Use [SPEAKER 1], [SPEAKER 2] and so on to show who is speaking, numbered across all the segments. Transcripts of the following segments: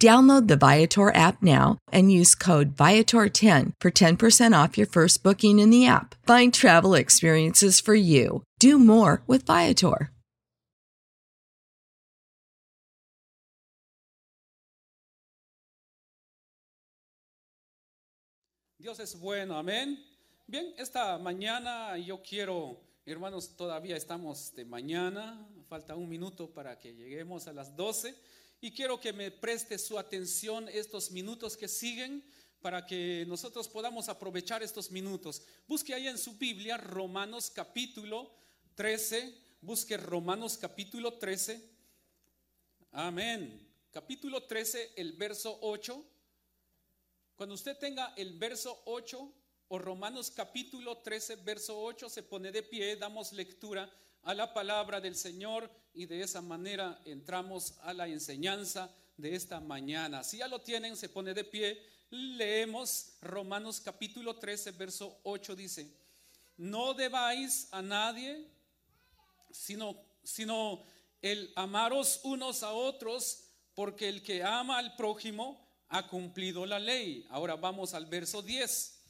[SPEAKER 1] Download the Viator app now and use code Viator10 for 10% off your first booking in the app. Find travel experiences for you. Do more with Viator.
[SPEAKER 2] Dios es bueno, amén. Bien, esta mañana yo quiero, hermanos, todavía estamos de mañana, falta un minuto para que lleguemos a las 12 y quiero que me preste su atención estos minutos que siguen para que nosotros podamos aprovechar estos minutos. Busque ahí en su Biblia Romanos capítulo 13, busque Romanos capítulo 13. Amén. Capítulo 13, el verso 8. Cuando usted tenga el verso 8 o Romanos capítulo 13, verso 8, se pone de pie, damos lectura a la palabra del Señor y de esa manera entramos a la enseñanza de esta mañana. Si ya lo tienen, se pone de pie. Leemos Romanos capítulo 13, verso 8 dice, no debáis a nadie, sino, sino el amaros unos a otros, porque el que ama al prójimo ha cumplido la ley. Ahora vamos al verso 10.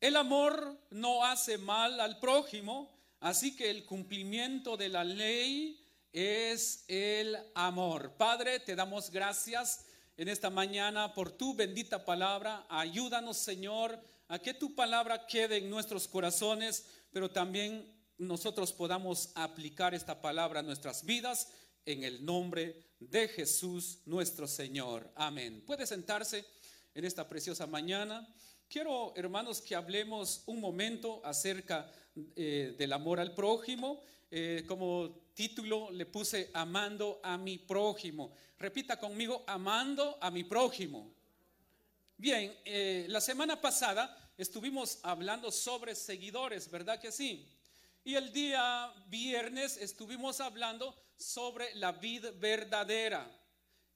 [SPEAKER 2] El amor no hace mal al prójimo, así que el cumplimiento de la ley es el amor. Padre, te damos gracias en esta mañana por tu bendita palabra. Ayúdanos, Señor, a que tu palabra quede en nuestros corazones, pero también nosotros podamos aplicar esta palabra a nuestras vidas en el nombre de Jesús nuestro Señor. Amén. Puede sentarse en esta preciosa mañana. Quiero, hermanos, que hablemos un momento acerca eh, del amor al prójimo. Eh, como título le puse Amando a mi prójimo. Repita conmigo, amando a mi prójimo. Bien, eh, la semana pasada estuvimos hablando sobre seguidores, ¿verdad que sí? Y el día viernes estuvimos hablando sobre la vid verdadera.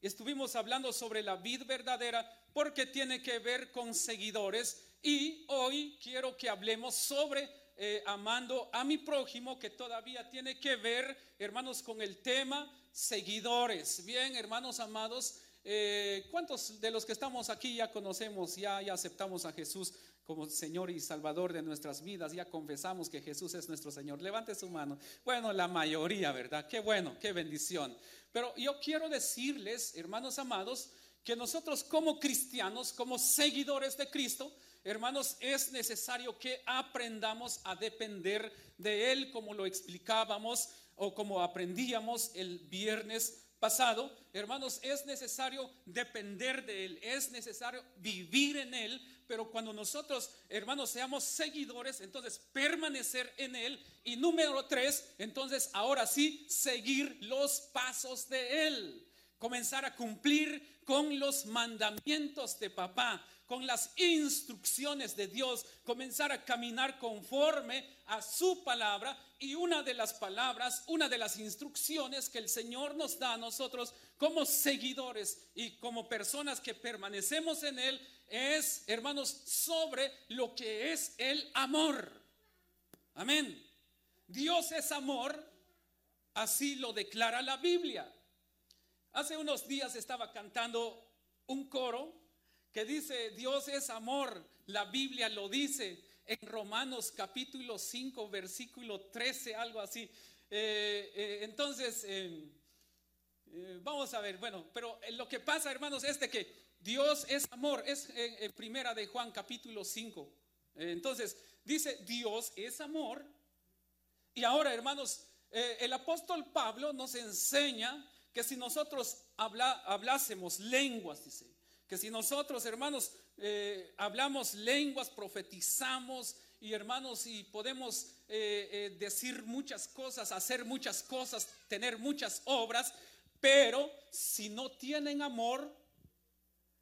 [SPEAKER 2] Estuvimos hablando sobre la vid verdadera porque tiene que ver con seguidores y hoy quiero que hablemos sobre eh, amando a mi prójimo que todavía tiene que ver, hermanos, con el tema seguidores. Bien, hermanos amados, eh, ¿cuántos de los que estamos aquí ya conocemos, ya, ya aceptamos a Jesús como Señor y Salvador de nuestras vidas, ya confesamos que Jesús es nuestro Señor. Levante su mano. Bueno, la mayoría, ¿verdad? Qué bueno, qué bendición. Pero yo quiero decirles, hermanos amados, que nosotros como cristianos, como seguidores de Cristo, hermanos, es necesario que aprendamos a depender de Él, como lo explicábamos o como aprendíamos el viernes pasado, hermanos, es necesario depender de Él, es necesario vivir en Él, pero cuando nosotros, hermanos, seamos seguidores, entonces permanecer en Él. Y número tres, entonces ahora sí, seguir los pasos de Él, comenzar a cumplir con los mandamientos de papá. con las instrucciones de Dios, comenzar a caminar conforme a su palabra. Y una de las palabras, una de las instrucciones que el Señor nos da a nosotros como seguidores y como personas que permanecemos en Él es, hermanos, sobre lo que es el amor. Amén. Dios es amor, así lo declara la Biblia. Hace unos días estaba cantando un coro que dice, Dios es amor, la Biblia lo dice en Romanos capítulo 5, versículo 13, algo así. Eh, eh, entonces, eh, vamos a ver, bueno, pero lo que pasa, hermanos, es de que Dios es amor, es en primera de Juan capítulo 5. entonces, dice, Dios es amor. Y ahora, hermanos, el apóstol Pablo nos enseña que si nosotros hablásemos lenguas, dice, que si nosotros, hermanos, eh, hablamos lenguas, profetizamos y hermanos, y podemos eh, eh, decir muchas cosas, hacer muchas cosas, tener muchas obras, pero si no tienen amor,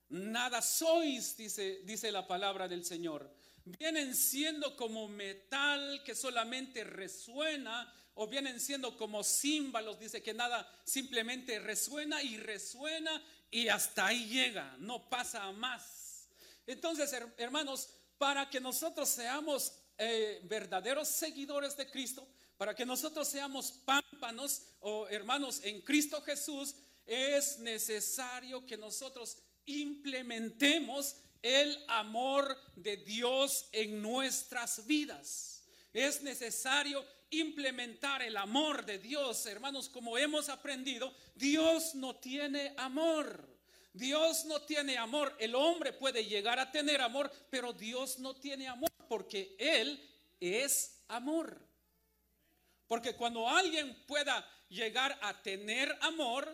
[SPEAKER 2] nada sois, dice, dice la palabra del Señor. Vienen siendo como metal que solamente resuena o vienen siendo como címbalos, dice que nada simplemente resuena y resuena y hasta ahí llega, no pasa más. Entonces, hermanos, para que nosotros seamos eh, verdaderos seguidores de Cristo, para que nosotros seamos pámpanos o hermanos en Cristo Jesús, es necesario que nosotros implementemos el amor de Dios en nuestras vidas. Es necesario implementar el amor de Dios, hermanos, como hemos aprendido, Dios no tiene amor. Dios no tiene amor. El hombre puede llegar a tener amor, pero Dios no tiene amor porque Él es amor. Porque cuando alguien pueda llegar a tener amor,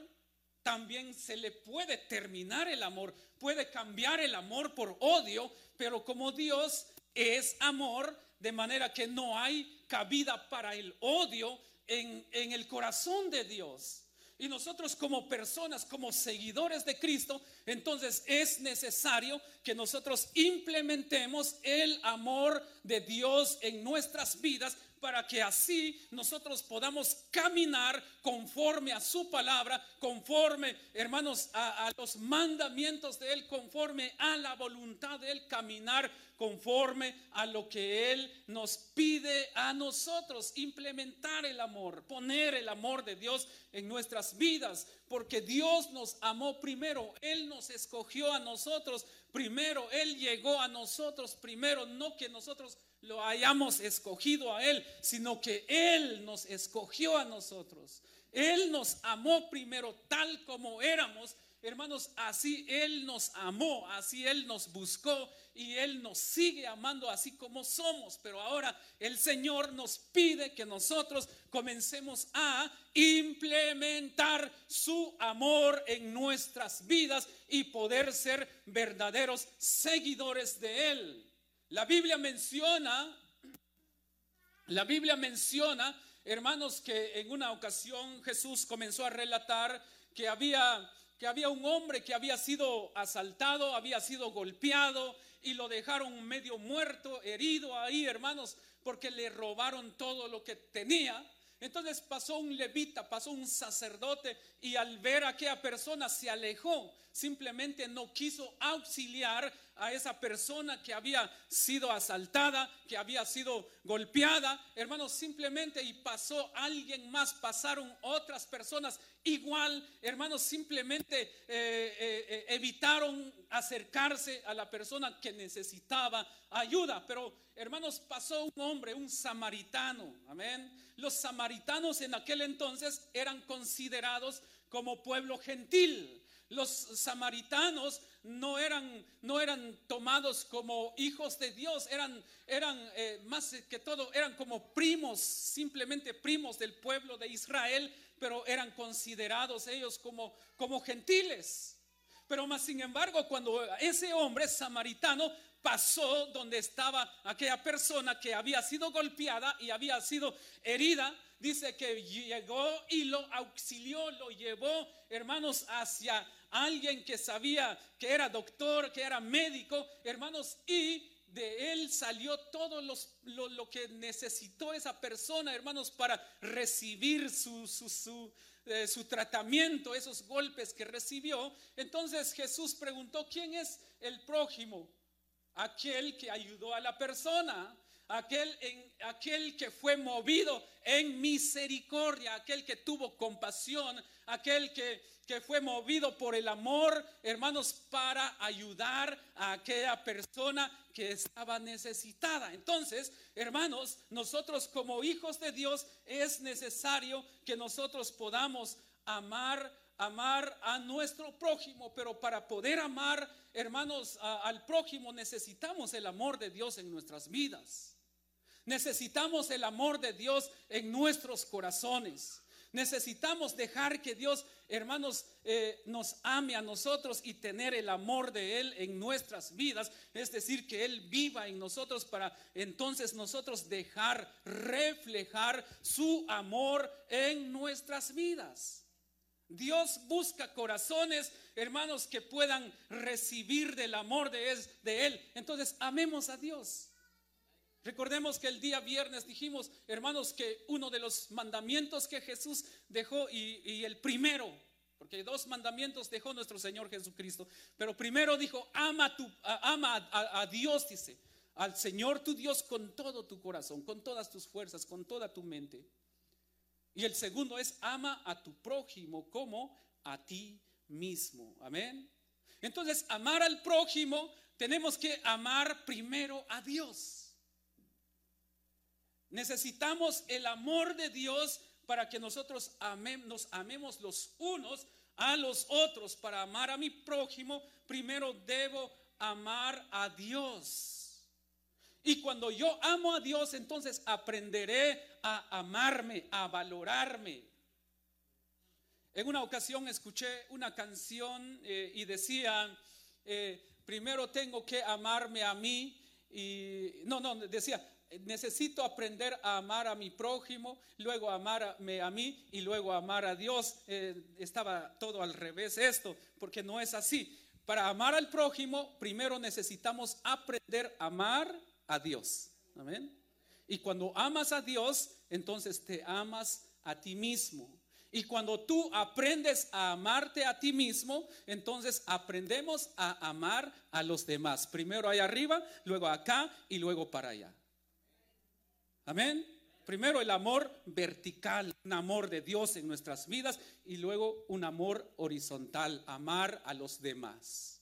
[SPEAKER 2] también se le puede terminar el amor, puede cambiar el amor por odio, pero como Dios es amor, de manera que no hay cabida para el odio en, en el corazón de Dios. Y nosotros como personas, como seguidores de Cristo, entonces es necesario que nosotros implementemos el amor de Dios en nuestras vidas para que así nosotros podamos caminar conforme a su palabra, conforme, hermanos, a, los mandamientos de Él, conforme a la voluntad de Él, caminar conforme a lo que Él nos pide a nosotros, implementar el amor, poner el amor de Dios en nuestras vidas, porque Dios nos amó primero, Él nos escogió a nosotros primero, Él llegó a nosotros primero, no que nosotros lo hayamos escogido a Él, sino que Él nos escogió a nosotros. Él nos amó primero tal como éramos. Hermanos, así Él nos amó, así Él nos buscó y Él nos sigue amando así como somos. Pero ahora el Señor nos pide que nosotros comencemos a implementar su amor en nuestras vidas y poder ser verdaderos seguidores de Él. La Biblia menciona, la Biblia menciona, hermanos, que en una ocasión Jesús comenzó a relatar que había que había un hombre que había sido asaltado, había sido golpeado y lo dejaron medio muerto, herido ahí, hermanos, porque le robaron todo lo que tenía. Entonces pasó un levita, pasó un sacerdote y al ver a aquella persona se alejó, simplemente no quiso auxiliar a esa persona que había sido asaltada, que había sido golpeada, hermanos, simplemente y pasó alguien más, pasaron otras personas igual, hermanos, simplemente eh, eh, eh, evitaron acercarse a la persona que necesitaba ayuda, pero hermanos, pasó un hombre, un samaritano, amén. Los samaritanos en aquel entonces eran considerados como pueblo gentil. Los samaritanos no eran, no eran tomados como hijos de Dios, eran, eran eh, más que todo, eran como primos, simplemente primos del pueblo de Israel, pero eran considerados ellos como, como gentiles. Pero más sin embargo, cuando ese hombre samaritano pasó donde estaba aquella persona que había sido golpeada y había sido herida. Dice que llegó y lo auxilió, lo llevó, hermanos, hacia, alguien que sabía que era doctor, que era médico, hermanos, y de él salió todo lo, que necesitó esa persona, hermanos, para recibir su, su, eh, su, tratamiento, esos golpes que recibió. Entonces Jesús preguntó, ¿quién es el prójimo? Aquel que ayudó a la persona aquel, aquel que fue movido en misericordia, aquel que tuvo compasión, aquel que, que fue movido por el amor, hermanos, para ayudar a aquella persona que estaba necesitada. Entonces, hermanos, nosotros como hijos de Dios es necesario que nosotros podamos amar amar a nuestro prójimo, pero para poder amar, hermanos, al prójimo necesitamos el amor de Dios en nuestras vidas. Necesitamos el amor de Dios en nuestros corazones. Necesitamos dejar que Dios, hermanos, eh, nos ame a nosotros y tener el amor de Él en nuestras vidas. Es decir, que Él viva en nosotros para entonces nosotros dejar reflejar su amor en nuestras vidas. Dios busca corazones, hermanos, que puedan recibir del amor de Él. Entonces, amemos a Dios. Recordemos que el día viernes dijimos, hermanos, que uno de los mandamientos que Jesús dejó y, el primero, porque dos mandamientos dejó nuestro Señor Jesucristo, pero primero dijo, ama, tu, ama a Dios, dice, al Señor tu Dios con todo tu corazón, con todas tus fuerzas, con toda tu mente. Y el segundo es, ama a tu prójimo como a ti mismo. Amén. Entonces, amar al prójimo, tenemos que amar primero a Dios. Necesitamos el amor de Dios para que nosotros nos amemos los unos a los otros. Para amar a mi prójimo, primero debo amar a Dios. Y cuando yo amo a Dios, entonces aprenderé a amarme, a valorarme. En una ocasión escuché una canción eh, y decía, eh, primero tengo que amarme a mí. Y no, no, decía, necesito aprender a amar a mi prójimo, luego amarme a mí y luego amar a Dios. Eh, estaba todo al revés esto, porque no es así. Para amar al prójimo, primero necesitamos aprender a amar a Dios. Amén. Y cuando amas a Dios, entonces te amas a ti mismo. Y cuando tú aprendes a amarte a ti mismo, entonces aprendemos a amar a los demás. Primero ahí arriba, luego acá y luego para allá. Amén. Primero el amor vertical, un amor de Dios en nuestras vidas y luego un amor horizontal, amar a los demás.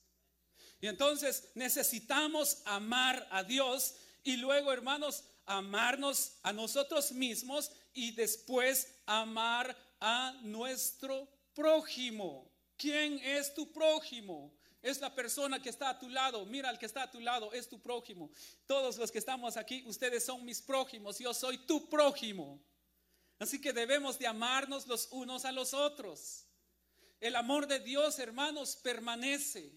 [SPEAKER 2] Y entonces necesitamos amar a Dios y luego, hermanos, amarnos a nosotros mismos y después amar a nuestro prójimo. ¿Quién es tu prójimo? Es la persona que está a tu lado. Mira, al que está a tu lado es tu prójimo. Todos los que estamos aquí, ustedes son mis prójimos. Yo soy tu prójimo. Así que debemos de amarnos los unos a los otros. El amor de Dios, hermanos, permanece.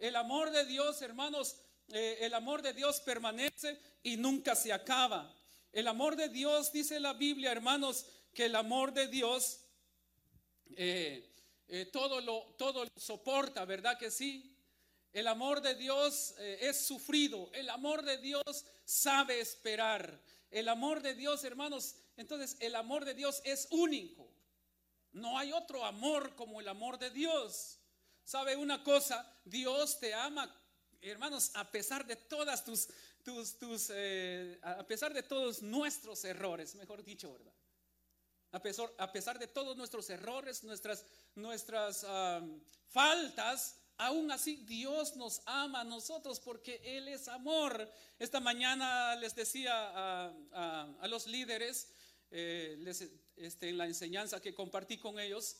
[SPEAKER 2] El amor de Dios, hermanos, eh, el amor de Dios permanece y nunca se acaba. El amor de Dios, dice la Biblia, hermanos, que el amor de Dios eh, eh, todo, lo, todo lo soporta, ¿verdad que sí? El amor de Dios es sufrido, el amor de Dios sabe esperar, el amor de Dios, hermanos, entonces el amor de Dios es único. No hay otro amor como el amor de Dios. ¿Sabe una cosa? Dios te ama, hermanos, a pesar de todas tus, tus, tus eh, a pesar de todos nuestros errores, mejor dicho, ¿verdad? A pesar, de todos nuestros errores, nuestras, nuestras faltas, aún así Dios nos ama a nosotros porque Él es amor. Esta mañana les decía a, los líderes, eh, este, en la enseñanza que compartí con ellos,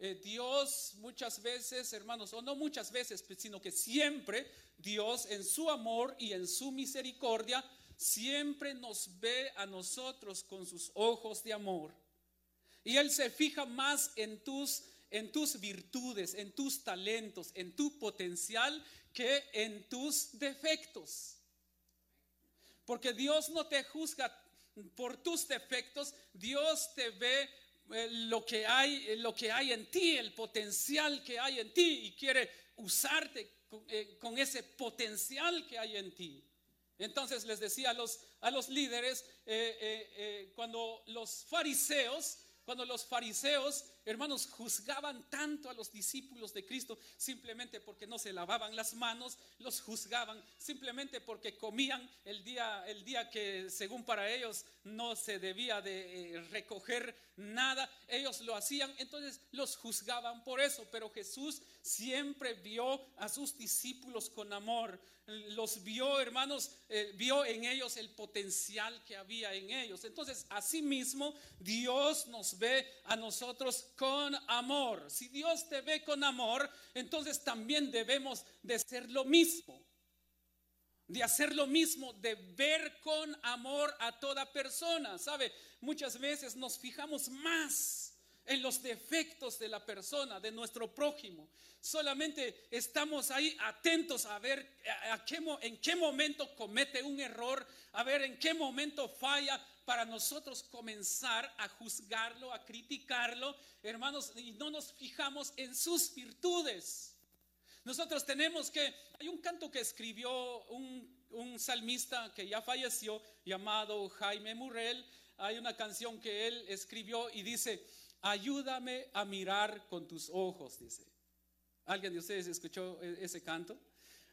[SPEAKER 2] eh, Dios muchas veces, hermanos, o no muchas veces, sino que siempre Dios en su amor y en su misericordia, siempre nos ve a nosotros con sus ojos de amor. Y Él se fija más en tus, en tus virtudes, en tus talentos, en tu potencial que en tus defectos. Porque Dios no te juzga por tus defectos, Dios te ve lo que hay, eh, lo que hay en ti, el potencial que hay en ti y quiere usarte con, eh, ese potencial que hay en ti. Entonces les decía a los, a los líderes, eh, eh, eh, cuando los fariseos, cuando los fariseos, hermanos, juzgaban tanto a los discípulos de Cristo simplemente porque no se lavaban las manos, los juzgaban simplemente porque comían el día, el día que según para ellos no se debía de eh, recoger nada, ellos lo hacían, entonces los juzgaban por eso, pero Jesús siempre vio a sus discípulos con amor, los vio, hermanos, eh, vio en ellos el potencial que había en ellos. Entonces, asimismo, Dios nos ve a nosotros con amor. Si Dios te ve con amor, entonces también debemos de ser lo mismo. De hacer lo mismo, de ver con amor a toda persona. ¿Sabe? Muchas veces nos fijamos más en los defectos de la persona, de nuestro prójimo. Solamente estamos ahí atentos a ver en qué momento comete un error, a ver en qué momento falla para nosotros comenzar a juzgarlo, a criticarlo, hermanos, y no nos fijamos en sus virtudes. Nosotros tenemos que, hay un canto que escribió un, un salmista que ya falleció, llamado Jaime Murrell, hay una canción que él escribió y dice, ayúdame a mirar con tus ojos, dice. ¿Alguien de ustedes escuchó e- ese canto?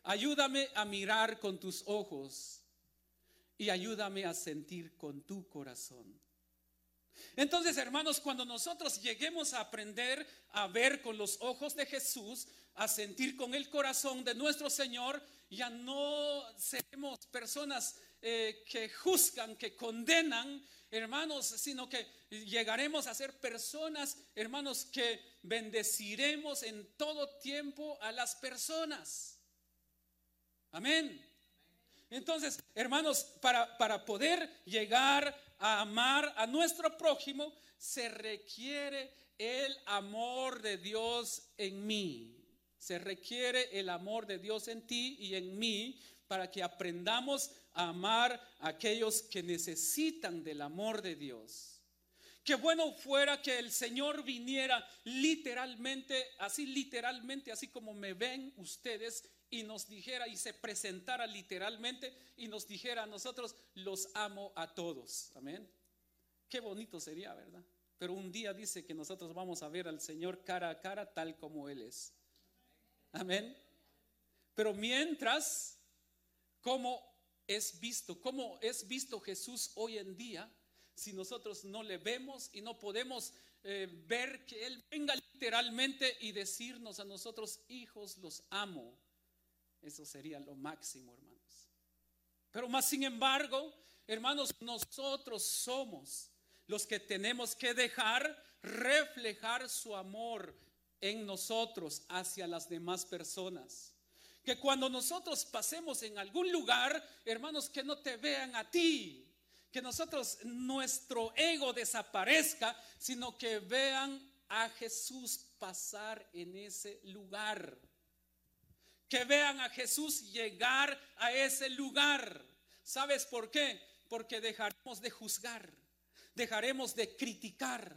[SPEAKER 2] Ayúdame a mirar con tus ojos y ayúdame a sentir con tu corazón. Entonces, hermanos, cuando nosotros lleguemos a aprender a ver con los ojos de Jesús, a sentir con el corazón de nuestro Señor, ya no seremos personas eh, que juzgan, que condenan, hermanos, sino que llegaremos a ser personas, hermanos, que bendeciremos en todo tiempo a las personas. Amén. Entonces, hermanos, para, para poder llegar a amar a nuestro prójimo, se requiere el amor de Dios en mí. Se requiere el amor de Dios en ti y en mí para que aprendamos a amar a aquellos que necesitan del amor de Dios. Qué bueno fuera que el Señor viniera literalmente, así literalmente, así como me ven ustedes, y nos dijera y se presentara literalmente y nos dijera a nosotros, los amo a todos. Amén. Qué bonito sería, ¿verdad? Pero un día dice que nosotros vamos a ver al Señor cara a cara tal como Él es. Amén. Pero mientras, ¿cómo es visto? ¿Cómo es visto Jesús hoy en día? Si nosotros no le vemos y no podemos eh, ver que Él venga literalmente y decirnos a nosotros, hijos, los amo. Eso sería lo máximo, hermanos. Pero más sin embargo, hermanos, nosotros somos los que tenemos que dejar reflejar su amor en nosotros hacia las demás personas. Que cuando nosotros pasemos en algún lugar, hermanos, que no te vean a ti, que nosotros, nuestro ego desaparezca, sino que vean a Jesús pasar en ese lugar. Que vean a Jesús llegar a ese lugar. ¿Sabes por qué? Porque dejaremos de juzgar, dejaremos de criticar,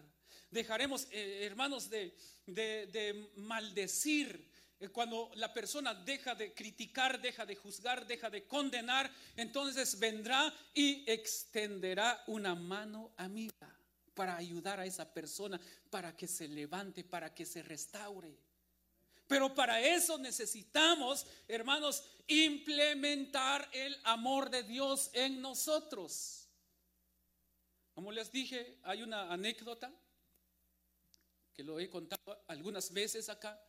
[SPEAKER 2] dejaremos, eh, hermanos, de, de, de maldecir. Eh, Cuando la persona deja de criticar, deja de juzgar, deja de condenar, entonces vendrá y extenderá una mano amiga para ayudar a esa persona, para que se levante, para que se restaure. Pero para eso necesitamos, hermanos, implementar el amor de Dios en nosotros. Como les dije, hay una anécdota que lo he contado algunas veces acá.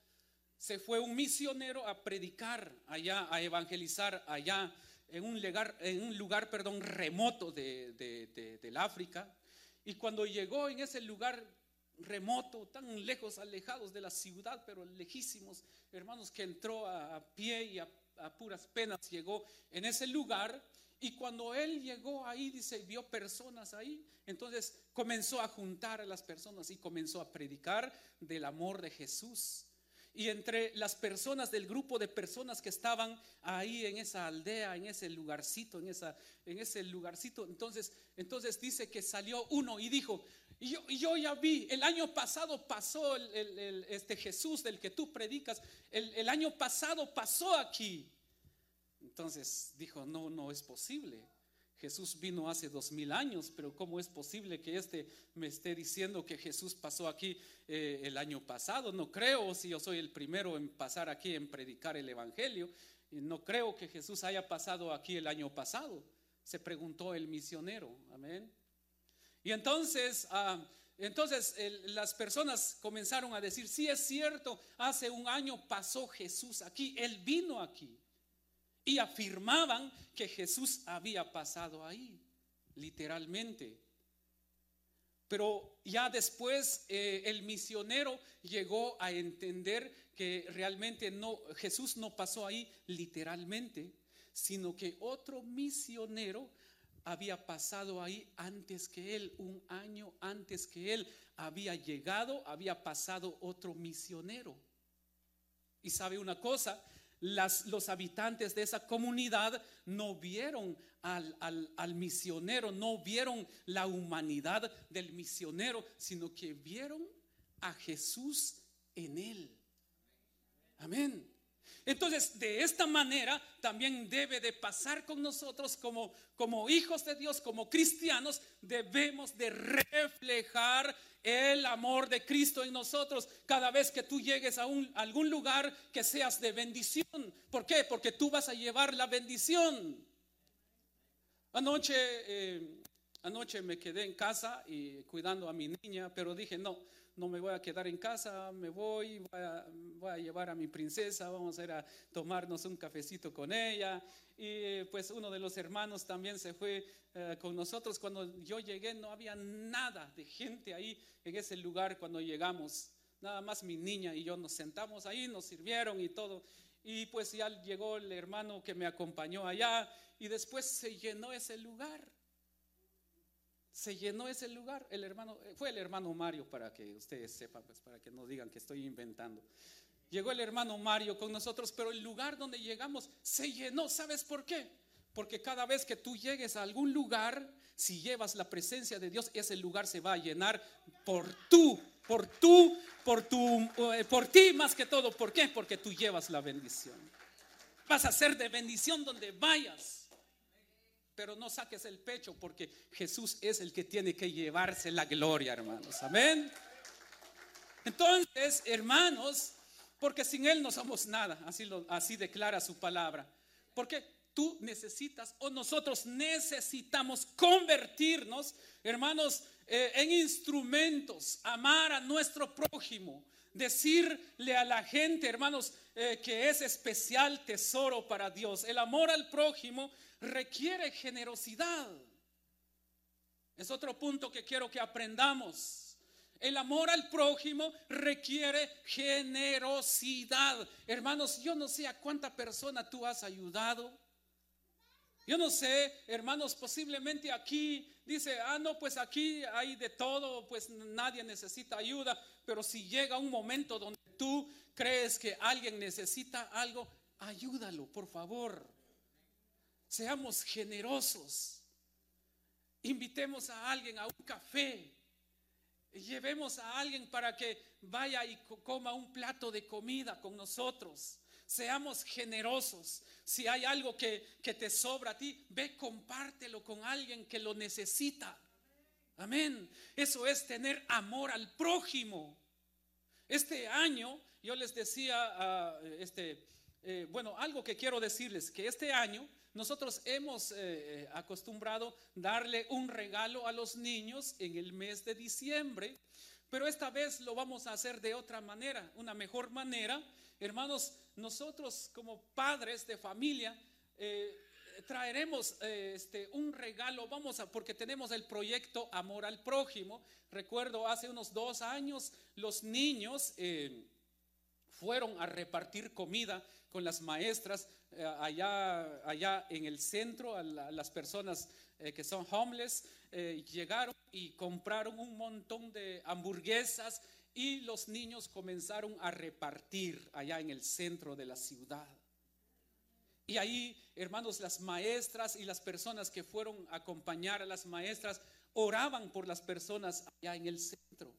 [SPEAKER 2] Se fue un misionero a predicar allá, a evangelizar allá en un lugar, en un lugar perdón, remoto de, de- de- del África. Y cuando llegó en ese lugar remoto, tan lejos, alejados de la ciudad, pero lejísimos, hermanos, que entró a, pie y a, a puras penas llegó en ese lugar. Y cuando él llegó ahí, dice, vio personas ahí, entonces comenzó a juntar a las personas y comenzó a predicar del amor de Jesús. Y entre las personas del grupo de personas que estaban ahí en esa aldea, en ese lugarcito, en, esa, en ese lugarcito, entonces, entonces dice que salió uno y dijo, yo, yo ya vi, el año pasado pasó el, este Jesús del que tú predicas, el, el año pasado pasó aquí. Entonces dijo, no, no es posible. Jesús vino hace dos mil años, pero ¿cómo es posible que este me esté diciendo que Jesús pasó aquí eh, el año pasado? No creo, si yo soy el primero en pasar aquí en predicar el Evangelio, y no creo que Jesús haya pasado aquí el año pasado, se preguntó el misionero, amén. Y entonces, ah, entonces las personas comenzaron a decir, sí es cierto, hace un año pasó Jesús aquí, Él vino aquí y afirmaban que Jesús había pasado ahí, literalmente. Pero ya después eh, el misionero llegó a entender que realmente no, Jesús no pasó ahí literalmente, sino que otro misionero había pasado ahí antes que él, un año antes que él había llegado, había pasado otro misionero. Y sabe una cosa, los habitantes de esa comunidad no vieron al, al, misionero, no vieron la humanidad del misionero, sino que vieron a Jesús en él. Amén. Entonces, de esta manera también debe de pasar con nosotros como, como hijos de Dios, como cristianos, debemos de reflejar el amor de Cristo en nosotros. Cada vez que tú llegues a, un, algún lugar que seas de bendición. ¿Por qué? Porque tú vas a llevar la bendición. Anoche, eh, anoche me quedé en casa y cuidando a mi niña, pero dije, no, no me voy a quedar en casa, me voy, voy a, llevar a mi princesa, vamos a ir a tomarnos un cafecito con ella. Y pues uno de los hermanos también se fue eh, con nosotros. Cuando yo llegué no había nada de gente ahí en ese lugar cuando llegamos. Nada más mi niña y yo nos sentamos ahí, nos sirvieron y todo. Y pues ya llegó el hermano que me acompañó allá y después se llenó ese lugar se llenó ese lugar. El hermano, eh, fue el hermano Mario, para que ustedes sepan, pues para que no digan que estoy inventando. Llegó el hermano Mario con nosotros, pero el lugar donde llegamos se llenó. ¿Sabes por qué? Porque cada vez que tú llegues a algún lugar, si llevas la presencia de Dios, ese lugar se va a llenar por tú, por tú, por tu, eh, por ti más que todo. ¿Por qué? Porque tú llevas la bendición. Vas a ser de bendición donde vayas pero no saques el pecho porque Jesús es el que tiene que llevarse la gloria, hermanos. Amén. Entonces, hermanos, porque sin Él no somos nada, así, lo, así declara su palabra. Porque tú necesitas o nosotros necesitamos convertirnos, hermanos, eh, en instrumentos, amar a nuestro prójimo, decirle a la gente, hermanos, eh, que es especial tesoro para Dios. El amor al prójimo requiere generosidad. Es otro punto que quiero que aprendamos. El amor al prójimo requiere generosidad. Hermanos, yo no sé a cuánta persona tú has ayudado. Yo no sé, hermanos, posiblemente aquí dice, ah, no, pues aquí hay de todo, pues nadie necesita ayuda, pero si llega un momento donde tú crees que alguien necesita algo, ayúdalo, por favor. Seamos generosos. Invitemos a alguien a un café. Llevemos a alguien para que vaya y coma un plato de comida con nosotros. Seamos generosos. Si hay algo que, que te sobra a ti, ve, compártelo con alguien que lo necesita. Amén. Eso es tener amor al prójimo. Este año, yo les decía, este, eh, bueno, algo que quiero decirles, que este año nosotros hemos eh, eh, acostumbrado darle un regalo a los niños en el mes de diciembre, pero esta vez lo vamos a hacer de otra manera, una mejor manera. Hermanos, nosotros como padres de familia eh, traeremos este, un regalo, vamos a, porque tenemos el proyecto Amor al Prójimo. Recuerdo hace unos dos años los niños fueron a repartir comida con las maestras eh, allá, allá en el centro, a, las personas eh, que son homeless, eh, llegaron y compraron un montón de hamburguesas y los niños comenzaron a repartir allá en el centro de la ciudad. Y ahí, hermanos, las maestras y las personas que fueron a acompañar a las maestras oraban por las personas allá en el centro.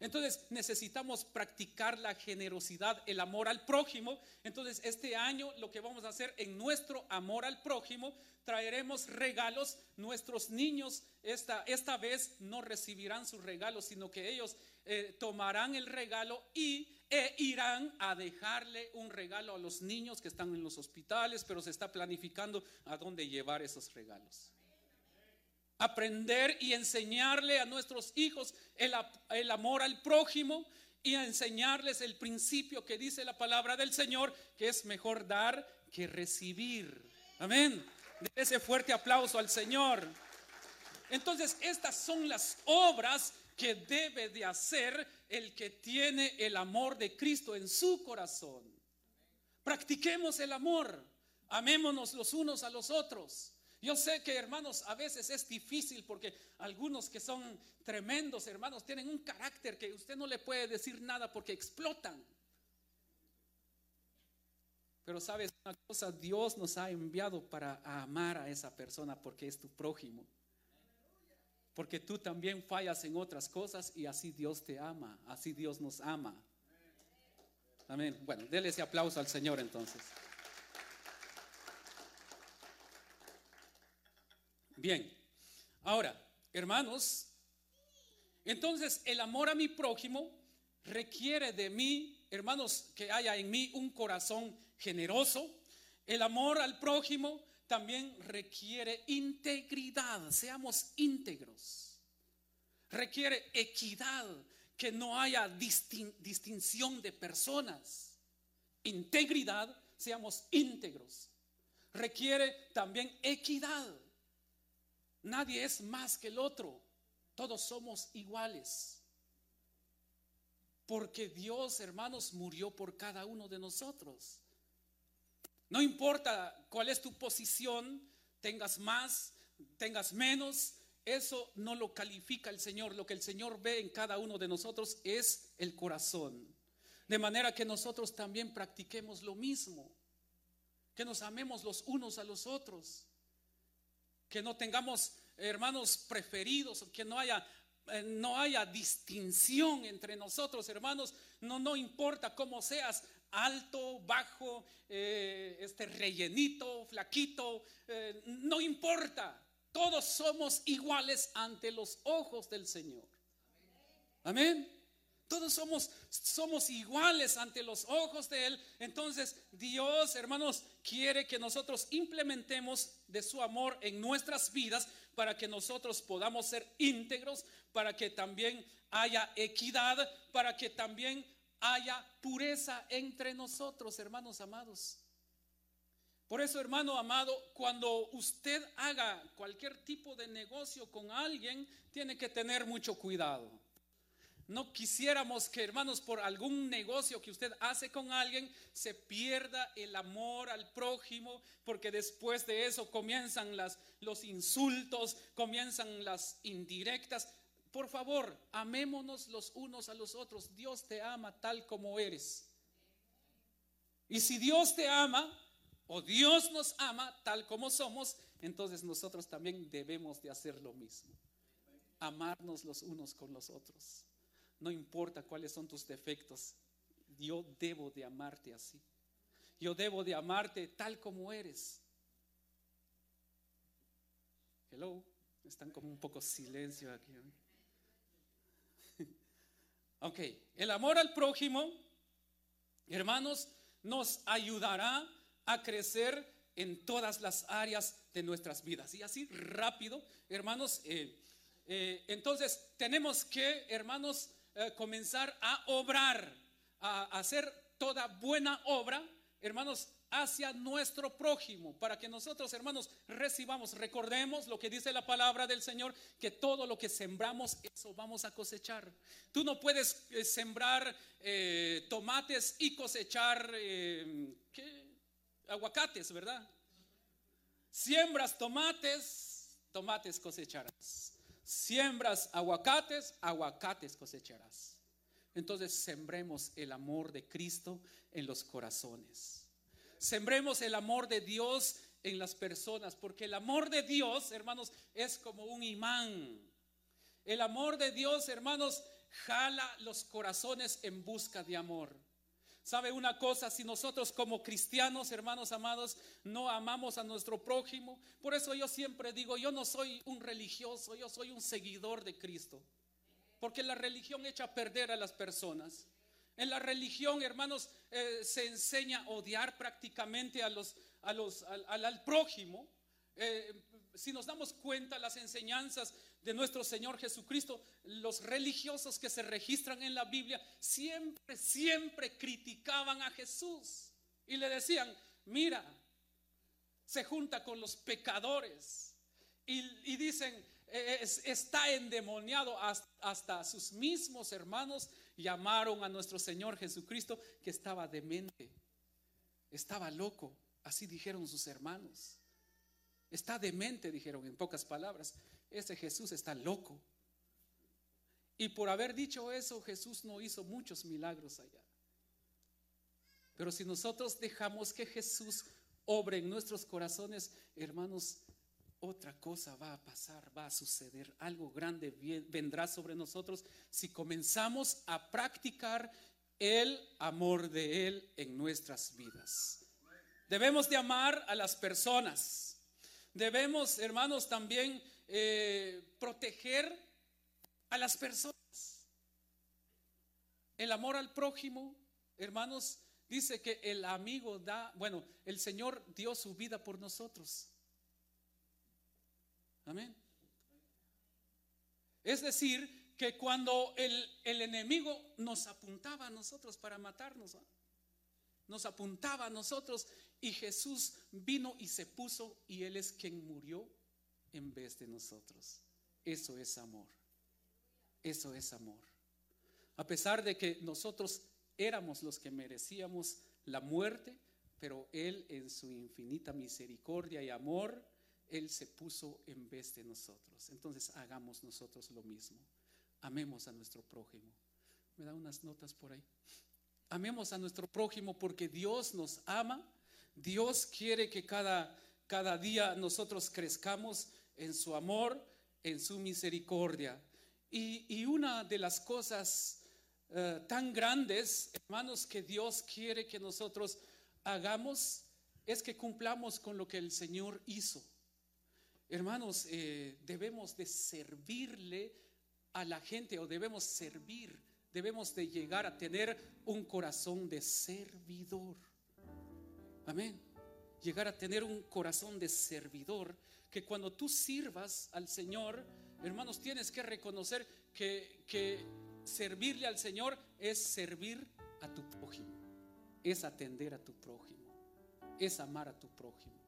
[SPEAKER 2] Entonces necesitamos practicar la generosidad, el amor al prójimo. Entonces este año lo que vamos a hacer en nuestro amor al prójimo, traeremos regalos. Nuestros niños esta, esta vez no recibirán sus regalos, sino que ellos eh, tomarán el regalo y e irán a dejarle un regalo a los niños que están en los hospitales, pero se está planificando a dónde llevar esos regalos aprender y enseñarle a nuestros hijos el, amor al prójimo y a enseñarles el principio que dice la palabra del Señor, que es mejor dar que recibir. Amén. ese fuerte aplauso al Señor. Entonces, estas son las obras que debe de hacer el que tiene el amor de Cristo en su corazón. Practiquemos el amor. Amémonos los unos a los otros. Yo sé que hermanos a veces es difícil porque algunos que son tremendos hermanos tienen un carácter que usted no le puede decir nada porque explotan. Pero sabes una cosa, Dios nos ha enviado para amar a esa persona porque es tu prójimo. Porque tú también fallas en otras cosas y así Dios te ama, así Dios nos ama. Amén. Bueno, déle ese aplauso al Señor entonces. Bien, ahora, hermanos, entonces el amor a mi prójimo requiere de mí, hermanos, que haya en mí un corazón generoso. El amor al prójimo también requiere integridad, seamos íntegros. Requiere equidad, que no haya distinción de personas. Integridad, seamos íntegros. Requiere también equidad Nadie es más que el otro. Todos somos iguales. Porque Dios, hermanos, murió por cada uno de nosotros. No importa cuál es tu posición, tengas más, tengas menos, eso no lo califica el Señor. Lo que el Señor ve en cada uno de nosotros es el corazón. De manera que nosotros también practiquemos lo mismo. Que nos amemos los unos a los otros que no tengamos hermanos preferidos, que no haya eh, no haya distinción entre nosotros, hermanos. No, no importa cómo seas, alto, bajo, eh, este rellenito, flaquito, eh, no importa. Todos somos iguales ante los ojos del Señor. Amén. Todos somos, iguales ante los ojos de Él. Entonces Dios, hermanos, quiere que nosotros implementemos de su amor en nuestras vidas para que nosotros podamos ser íntegros, para que también haya equidad, para que también haya pureza entre nosotros, hermanos amados. Por eso, hermano amado, cuando usted haga cualquier tipo de negocio con alguien, tiene que tener mucho cuidado. No quisiéramos que, hermanos, por algún negocio que usted hace con alguien, se pierda el amor al prójimo, porque después de eso comienzan los insultos, comienzan las indirectas. Por favor, amémonos los unos a los otros. Dios te ama tal como eres. Y si Dios te ama, o Dios nos ama tal como somos, entonces nosotros también debemos de hacer lo mismo. Amarnos los unos con los otros. No importa cuáles son tus defectos, yo debo de amarte así. Yo debo de amarte tal como eres. Hello, están como un poco silencio aquí. ok, el amor al prójimo, hermanos, nos ayudará a crecer en todas las áreas de nuestras vidas. Y así rápido, hermanos, eh, eh, entonces tenemos que, hermanos, eh, comenzar a obrar, a hacer toda buena obra, hermanos, hacia nuestro prójimo, para que nosotros, hermanos, recibamos, recordemos lo que dice la palabra del Señor, que todo lo que sembramos, eso vamos a cosechar. Tú no puedes eh, sembrar eh, tomates y cosechar aguacates, ¿verdad? Siembras tomates, tomates cosecharás. Siembras aguacates, aguacates cosecharás. Entonces sembremos el amor de Cristo en los corazones. Sembremos el amor de Dios en las personas, porque el amor de Dios, hermanos, es como un imán. El amor de Dios, hermanos, jala los corazones en busca de amor. ¿Sabe una cosa? Si nosotros como cristianos, hermanos amados, no amamos a nuestro prójimo, por eso yo siempre digo, yo no soy un religioso, yo soy un seguidor de Cristo. Porque la religión echa a perder a las personas. En la religión, hermanos, eh, se enseña a odiar prácticamente a los, a los, al, prójimo. Eh, si nos damos cuenta las enseñanzas de nuestro Señor Jesucristo, los religiosos que se registran en la Biblia siempre, siempre criticaban a Jesús y le decían, mira, se junta con los pecadores y, dicen, e, está endemoniado, hasta sus mismos hermanos llamaron a nuestro Señor Jesucristo que estaba demente, estaba loco, así dijeron sus hermanos. Está demente, dijeron en pocas palabras. Ese Jesús está loco. Y por haber dicho eso, Jesús no hizo muchos milagros allá. Pero si nosotros dejamos que Jesús obre en nuestros corazones, hermanos, otra cosa va a pasar, va a suceder. Algo grande vendrá sobre nosotros si comenzamos a practicar el amor de Él en nuestras vidas. Debemos de amar a las personas. Debemos, hermanos, también eh, proteger a las personas. El amor al prójimo, hermanos, dice que el amigo da, bueno, el Señor dio su vida por nosotros. Amén. Es decir, que cuando el, el enemigo nos apuntaba a nosotros para matarnos, nos apuntaba a nosotros y Jesús vino y se puso y Él es quien murió en vez de nosotros. Eso es amor. Eso es amor. A pesar de que nosotros éramos los que merecíamos la muerte, pero Él en su infinita misericordia y amor, Él se puso en vez de nosotros. Entonces hagamos nosotros lo mismo. Amemos a nuestro prójimo. ¿Me da unas notas por ahí? Amemos a nuestro prójimo porque Dios nos ama. Dios quiere que cada, cada día nosotros crezcamos en su amor, en su misericordia. Y, una de las cosas eh, tan grandes, hermanos, que Dios quiere que nosotros hagamos es que cumplamos con lo que el Señor hizo. Hermanos, eh, debemos de servirle a la gente o debemos servir debemos de llegar a tener un corazón de servidor. Amén. Llegar a tener un corazón de servidor que cuando tú sirvas al Señor, hermanos, tienes que reconocer que, servirle al Señor es servir a tu prójimo, es atender a tu prójimo, es amar a tu prójimo.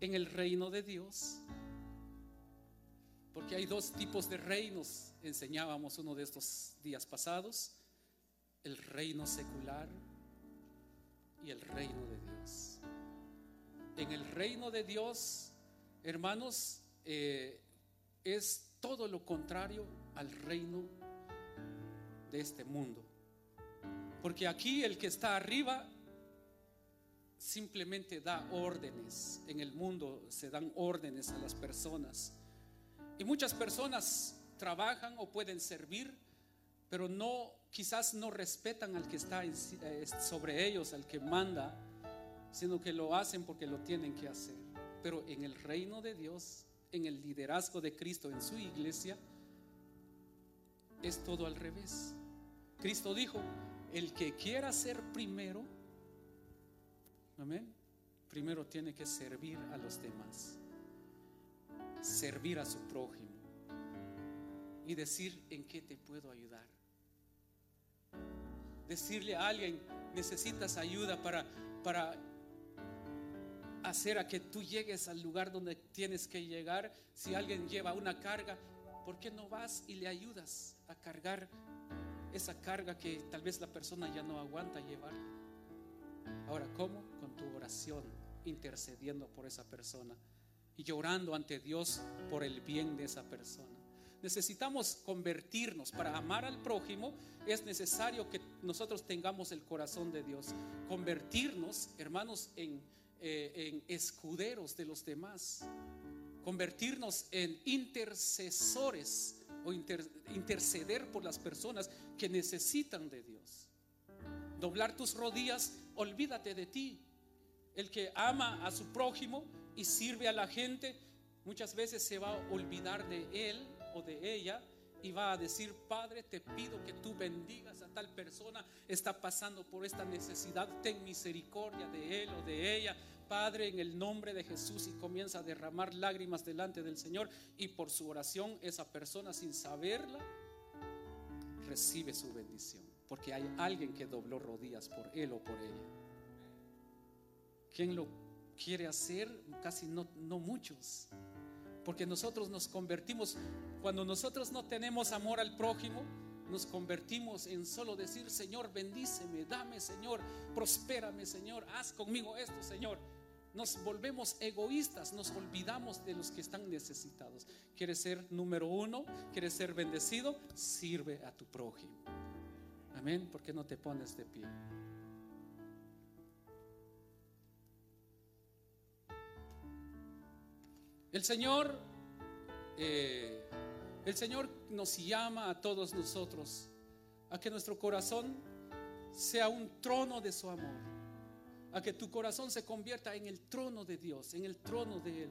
[SPEAKER 2] En el reino de Dios, porque hay dos tipos de reinos, enseñábamos uno de estos días pasados, el reino secular y el reino de Dios. En el reino de Dios, hermanos, eh, es todo lo contrario al reino de este mundo. Porque aquí el que está arriba simplemente da órdenes. En el mundo se dan órdenes a las personas. Y muchas personas trabajan o pueden servir, pero no, quizás no respetan al que está eh, sobre ellos, al que manda, sino que lo hacen porque lo tienen que hacer. Pero en el reino de Dios, en el liderazgo de Cristo en su iglesia, es todo al revés. Cristo dijo, el que quiera ser primero, amén, primero tiene que servir a los demás servir a su prójimo y decir en qué te puedo ayudar. Decirle a alguien, necesitas ayuda para, para hacer a que tú llegues al lugar donde tienes que llegar. Si alguien lleva una carga, ¿por qué no vas y le ayudas a cargar esa carga que tal vez la persona ya no aguanta llevar? Ahora, ¿cómo? Con tu oración, intercediendo por esa persona y llorando ante Dios por el bien de esa persona. Necesitamos convertirnos para amar al prójimo. Es necesario que nosotros tengamos el corazón de Dios. Convertirnos, hermanos, en, eh, escuderos de los demás. Convertirnos en intercesores o interceder por las personas que necesitan de Dios. Doblar tus rodillas, olvídate de ti. El que ama a su prójimo y sirve a la gente, muchas veces se va a olvidar de él de ella y va a decir, Padre, te pido que tú bendigas a tal persona, está pasando por esta necesidad, ten misericordia de él o de ella. Padre, en el nombre de Jesús y comienza a derramar lágrimas delante del Señor y por su oración esa persona sin saberla recibe su bendición, porque hay alguien que dobló rodillas por él o por ella. ¿Quién lo quiere hacer? Casi no, no muchos. Porque nosotros nos convertimos, cuando nosotros no tenemos amor al prójimo, nos convertimos en solo decir, Señor, bendíceme, dame, Señor, prospérame, Señor, haz conmigo esto, Señor. Nos volvemos egoístas, nos olvidamos de los que están necesitados. ¿Quieres ser número uno? ¿Quieres ser bendecido? Sirve a tu prójimo. Amén. ¿Por qué no te pones de pie? El Señor, eh, el Señor nos llama a todos nosotros a que nuestro corazón sea un trono de su amor, a que tu corazón se convierta en el trono de Dios, en el trono de Él.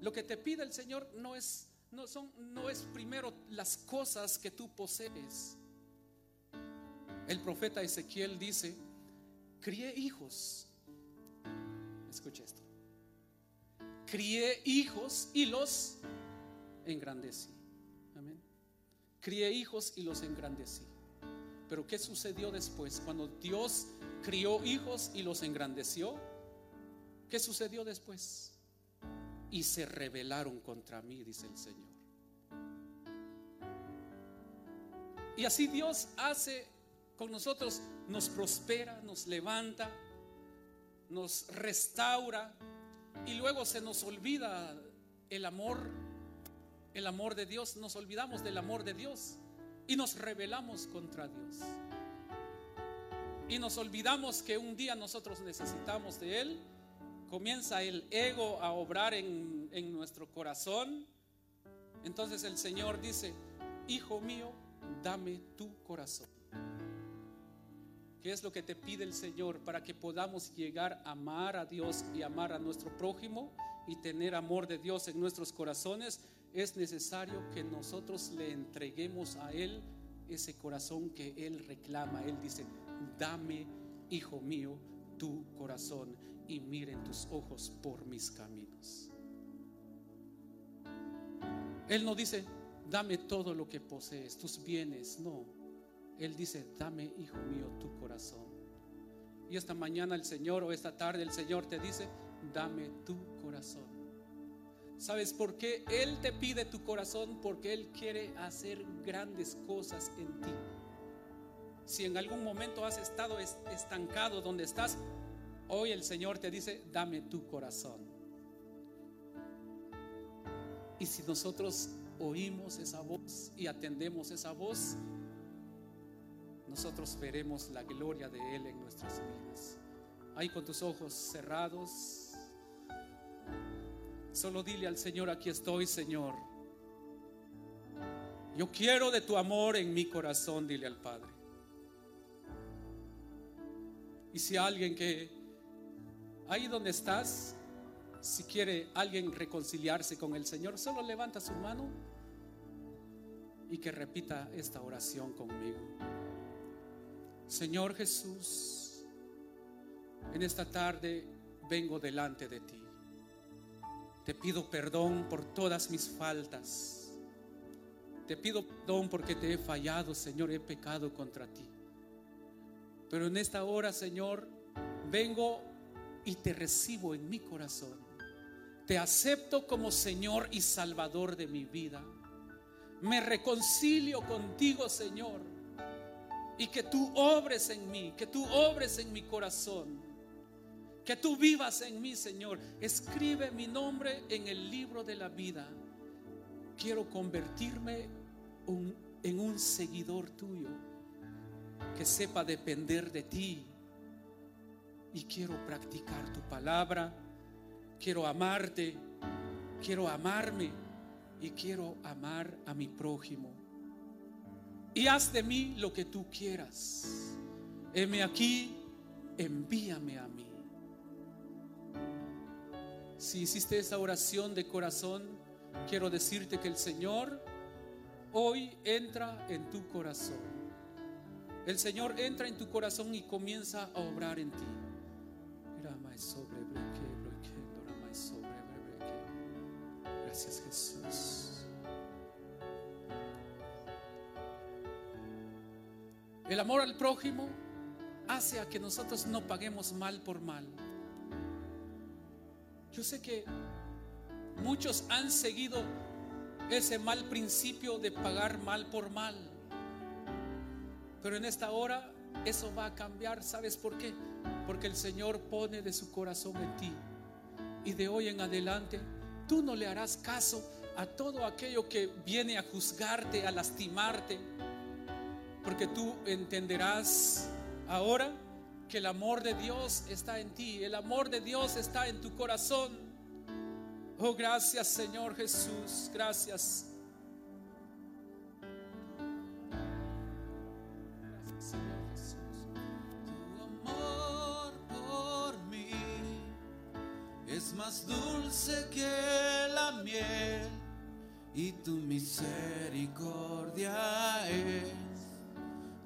[SPEAKER 2] Lo que te pide el Señor no es, no son, no es primero las cosas que tú posees. El profeta Ezequiel dice, crié hijos. Escucha esto crié hijos y los engrandecí. Amén. Crié hijos y los engrandecí. Pero ¿qué sucedió después? Cuando Dios crió hijos y los engrandeció, ¿qué sucedió después? Y se rebelaron contra mí, dice el Señor. Y así Dios hace con nosotros, nos prospera, nos levanta, nos restaura, y luego se nos olvida el amor, el amor de Dios, nos olvidamos del amor de Dios y nos rebelamos contra Dios. Y nos olvidamos que un día nosotros necesitamos de Él. Comienza el ego a obrar en, en nuestro corazón. Entonces el Señor dice, Hijo mío, dame tu corazón. ¿Qué es lo que te pide el Señor para que podamos llegar a amar a Dios y amar a nuestro prójimo y tener amor de Dios en nuestros corazones? Es necesario que nosotros le entreguemos a Él ese corazón que Él reclama. Él dice, dame, hijo mío, tu corazón y miren tus ojos por mis caminos. Él no dice, dame todo lo que posees, tus bienes, no. Él dice, dame, hijo mío, tu corazón. Y esta mañana el Señor o esta tarde el Señor te dice, dame tu corazón. ¿Sabes por qué Él te pide tu corazón? Porque Él quiere hacer grandes cosas en ti. Si en algún momento has estado estancado donde estás, hoy el Señor te dice, dame tu corazón. Y si nosotros oímos esa voz y atendemos esa voz, nosotros veremos la gloria de Él en nuestras vidas. Ahí con tus ojos cerrados, solo dile al Señor, aquí estoy, Señor. Yo quiero de tu amor en mi corazón, dile al Padre. Y si alguien que ahí donde estás, si quiere alguien reconciliarse con el Señor, solo levanta su mano y que repita esta oración conmigo. Señor Jesús, en esta tarde vengo delante de ti. Te pido perdón por todas mis faltas. Te pido perdón porque te he fallado, Señor, he pecado contra ti. Pero en esta hora, Señor, vengo y te recibo en mi corazón. Te acepto como Señor y Salvador de mi vida. Me reconcilio contigo, Señor y que tú obres en mí, que tú obres en mi corazón, Que tú vivas en mí, Señor. Escribe mi nombre en el libro de la vida. Quiero convertirme en un seguidor tuyo que sepa depender de ti. Y quiero practicar tu palabra. Quiero amarte. Quiero amarme. Y quiero amar a mi prójimo. Y haz de mí lo que tú quieras. Heme aquí, envíame a mí. Si hiciste esa oración de corazón, quiero decirte que el Señor hoy entra en tu corazón. El Señor entra en tu corazón y comienza a obrar en ti. Gracias Jesús. El amor al prójimo hace a que nosotros no paguemos mal por mal. Yo sé que muchos han seguido ese mal principio de pagar mal por mal. Pero en esta hora eso va a cambiar. ¿Sabes por qué? Porque el Señor pone de su corazón en ti. Y de hoy en adelante tú no le harás caso a todo aquello que viene a juzgarte, a lastimarte. Porque tú entenderás ahora que el amor de Dios está en ti. El amor de Dios está en tu corazón. Oh, gracias Señor Jesús. Gracias.
[SPEAKER 3] más dulce que la miel y tu misericordia es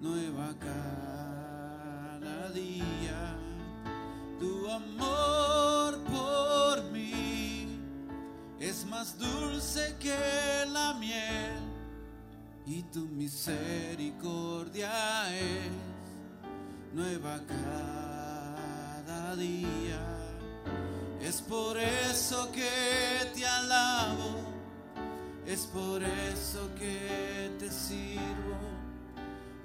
[SPEAKER 3] nueva cada día. Tu amor por mí es más dulce que la miel y tu misericordia es nueva cada día. Es por eso que te alabo, es por eso que te sirvo,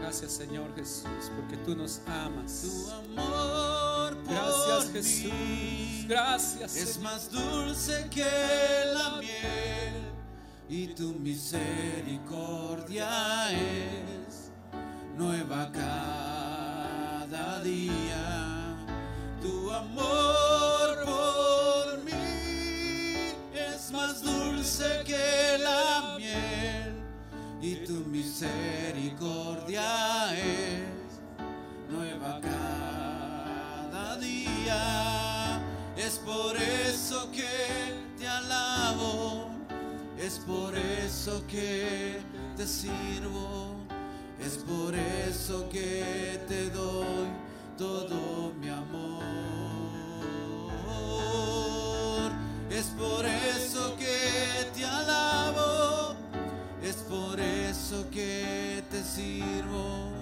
[SPEAKER 2] Gracias Señor Jesús, porque tú nos amas.
[SPEAKER 3] Tu amor por
[SPEAKER 2] Gracias Jesús. Gracias.
[SPEAKER 3] Es más dulce que la miel y tu misericordia es nueva cada día. Tu amor y tu misericordia es nueva cada día. Es por eso que te alabo, es por eso que te sirvo, es por eso que te doy todo mi amor. Es por eso que eso que te sirvo,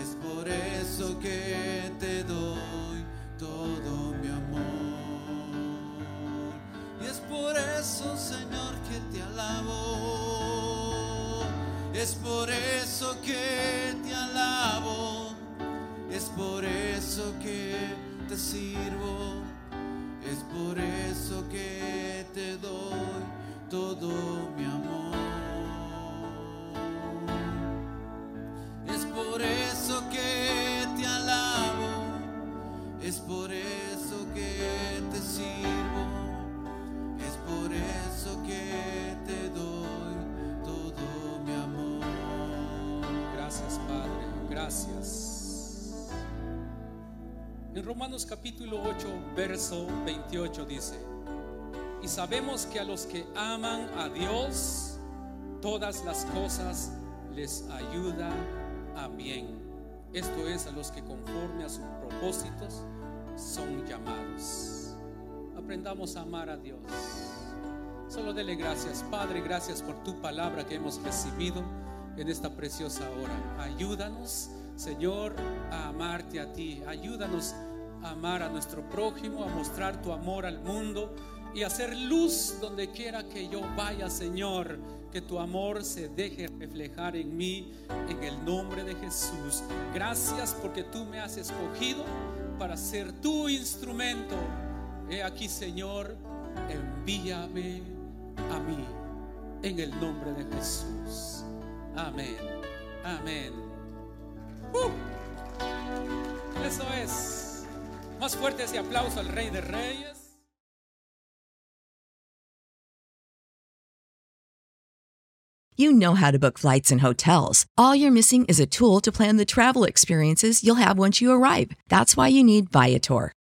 [SPEAKER 3] es por eso que te doy todo mi amor. Y es por eso, Señor, que te alabo. Es por eso que te alabo. Es por eso que te sirvo es por eso que te doy todo mi amor.
[SPEAKER 2] Romanos capítulo 8, verso 28 dice, y sabemos que a los que aman a Dios, todas las cosas les ayudan a bien. Esto es a los que conforme a sus propósitos son llamados. aprendamos a amar a Dios. Solo dele gracias, Padre, gracias por tu palabra que hemos recibido en esta preciosa hora. Ayúdanos, Señor, a amarte a ti. Ayúdanos amar a nuestro prójimo, a mostrar tu amor al mundo y hacer luz donde quiera que yo vaya, Señor. Que tu amor se deje reflejar en mí, en el nombre de Jesús. Gracias porque tú me has escogido para ser tu instrumento. He aquí, Señor, envíame a mí, en el nombre de Jesús. Amén. Amén. Uh. Eso es. Más fuerte ese aplauso al Rey de Reyes.
[SPEAKER 1] You know how to book flights and hotels. All you're missing is a tool to plan the travel experiences you'll have once you arrive. That's why you need Viator.